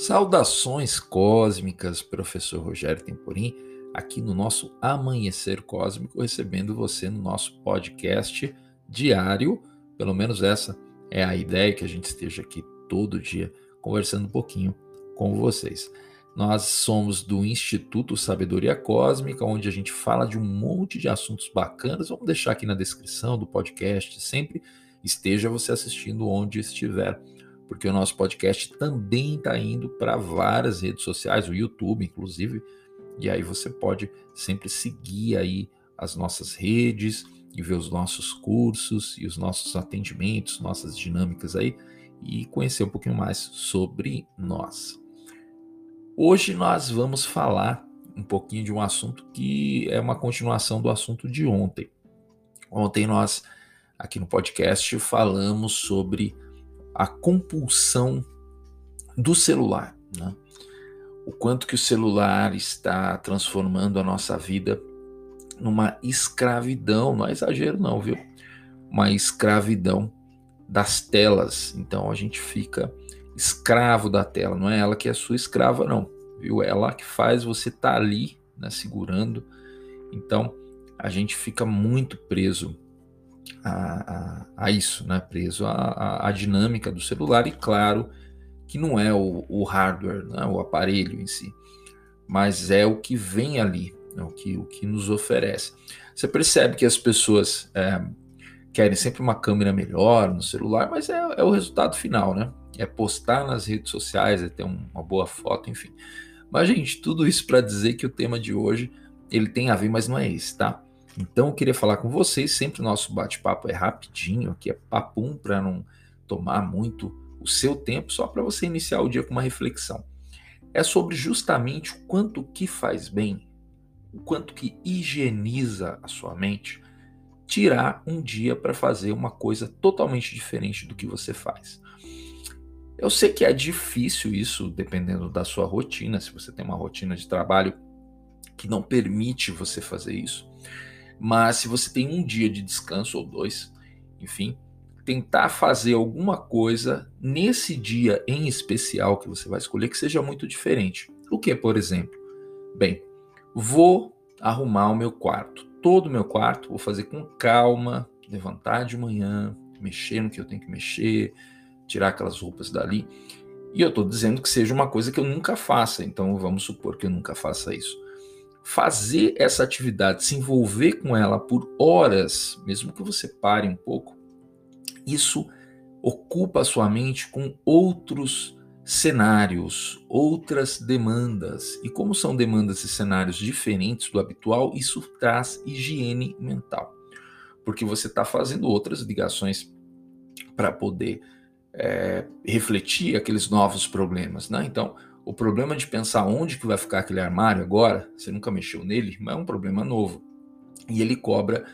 Saudações cósmicas, professor Rogério Temporim, aqui no nosso Amanhecer Cósmico, recebendo você no nosso podcast diário. Pelo menos essa é a ideia que a gente esteja aqui todo dia conversando um pouquinho com vocês. Nós somos do Instituto Sabedoria Cósmica, onde a gente fala de um monte de assuntos bacanas. Vamos deixar aqui na descrição do podcast, sempre esteja você assistindo onde estiver porque o nosso podcast também está indo para várias redes sociais, o YouTube, inclusive, e aí você pode sempre seguir aí as nossas redes e ver os nossos cursos e os nossos atendimentos, nossas dinâmicas aí e conhecer um pouquinho mais sobre nós. Hoje nós vamos falar um pouquinho de um assunto que é uma continuação do assunto de ontem. Ontem nós aqui no podcast falamos sobre a compulsão do celular, né? o quanto que o celular está transformando a nossa vida numa escravidão, não é exagero não, viu? Uma escravidão das telas. Então a gente fica escravo da tela, não é ela que é sua escrava não, viu? É ela que faz você estar tá ali, né, segurando. Então a gente fica muito preso a, a, a isso, né? preso à, dinâmica do celular, e claro que não é o, o hardware, né? o aparelho em si, mas é o que vem ali, é o, que, o que nos oferece. Você percebe que as pessoas é, querem sempre uma câmera melhor no celular, mas é, é, o resultado final, né? É postar nas redes sociais, é ter um, uma boa foto, enfim. Mas, gente, tudo isso para dizer que o tema de hoje ele tem a ver, mas não é esse, tá? Então eu queria falar com vocês, sempre o nosso bate-papo é rapidinho, aqui é papum para não tomar muito o seu tempo, só para você iniciar o dia com uma reflexão. É sobre justamente o quanto que faz bem, o quanto que higieniza a sua mente, tirar um dia para fazer uma coisa totalmente diferente do que você faz. Eu sei que é difícil isso, dependendo da sua rotina, se você tem uma rotina de trabalho que não permite você fazer isso. Mas se você tem um dia de descanso ou dois, enfim, tentar fazer alguma coisa nesse dia em especial que você vai escolher que seja muito diferente. O que, por exemplo? Bem, vou arrumar o meu quarto, todo o meu quarto, vou fazer com calma, levantar de manhã, mexer no que eu tenho que mexer, tirar aquelas roupas dali. E eu estou dizendo que seja uma coisa que eu nunca faça, então vamos supor que eu nunca faça isso fazer essa atividade, se envolver com ela por horas, mesmo que você pare um pouco, isso ocupa a sua mente com outros cenários, outras demandas. E como são demandas e cenários diferentes do habitual, isso traz higiene mental. Porque você está fazendo outras ligações para poder é, refletir aqueles novos problemas. Né? Então, o problema de pensar onde que vai ficar aquele armário agora, você nunca mexeu nele, mas é um problema novo. E ele cobra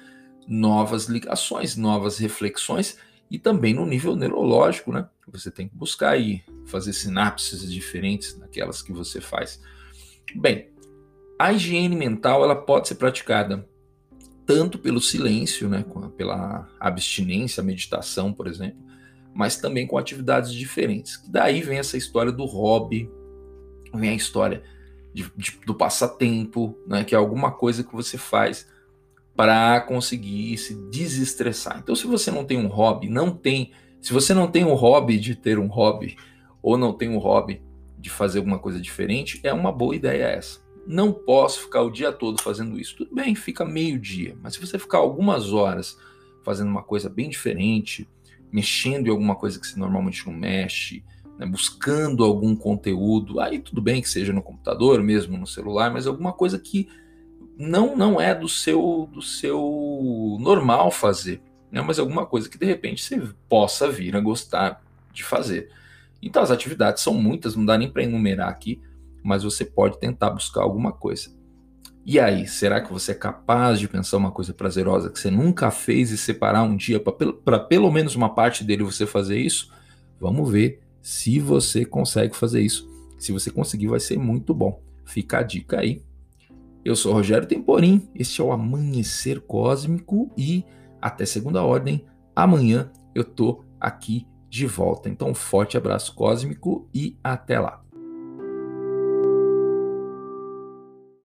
novas ligações, novas reflexões e também no nível neurológico, né? Você tem que buscar aí fazer sinapses diferentes daquelas que você faz. Bem, a higiene mental ela pode ser praticada tanto pelo silêncio, né, pela abstinência, meditação, por exemplo, mas também com atividades diferentes. Daí vem essa história do hobby, vem a história de, de, do passatempo, né, que é alguma coisa que você faz para conseguir se desestressar. Então, se você não tem um hobby, não tem, se você não tem um hobby de ter um hobby ou não tem um hobby de fazer alguma coisa diferente, é uma boa ideia essa. Não posso ficar o dia todo fazendo isso. Tudo bem, fica meio dia, mas se você ficar algumas horas fazendo uma coisa bem diferente, mexendo em alguma coisa que você normalmente não mexe, né, buscando algum conteúdo, aí tudo bem que seja no computador, mesmo no celular, mas alguma coisa que não não é do seu do seu normal fazer, né, mas alguma coisa que de repente você possa vir a gostar de fazer. Então as atividades são muitas, não dá nem para enumerar aqui, mas você pode tentar buscar alguma coisa. E aí, será que você é capaz de pensar uma coisa prazerosa que você nunca fez e separar um dia para pelo menos uma parte dele você fazer isso? Vamos ver se você consegue fazer isso. Se você conseguir, vai ser muito bom. Fica a dica aí. Eu sou Rogério Temporim, este é o Amanhecer Cósmico e até segunda ordem, amanhã eu tô aqui de volta. Então, um forte abraço cósmico e até lá.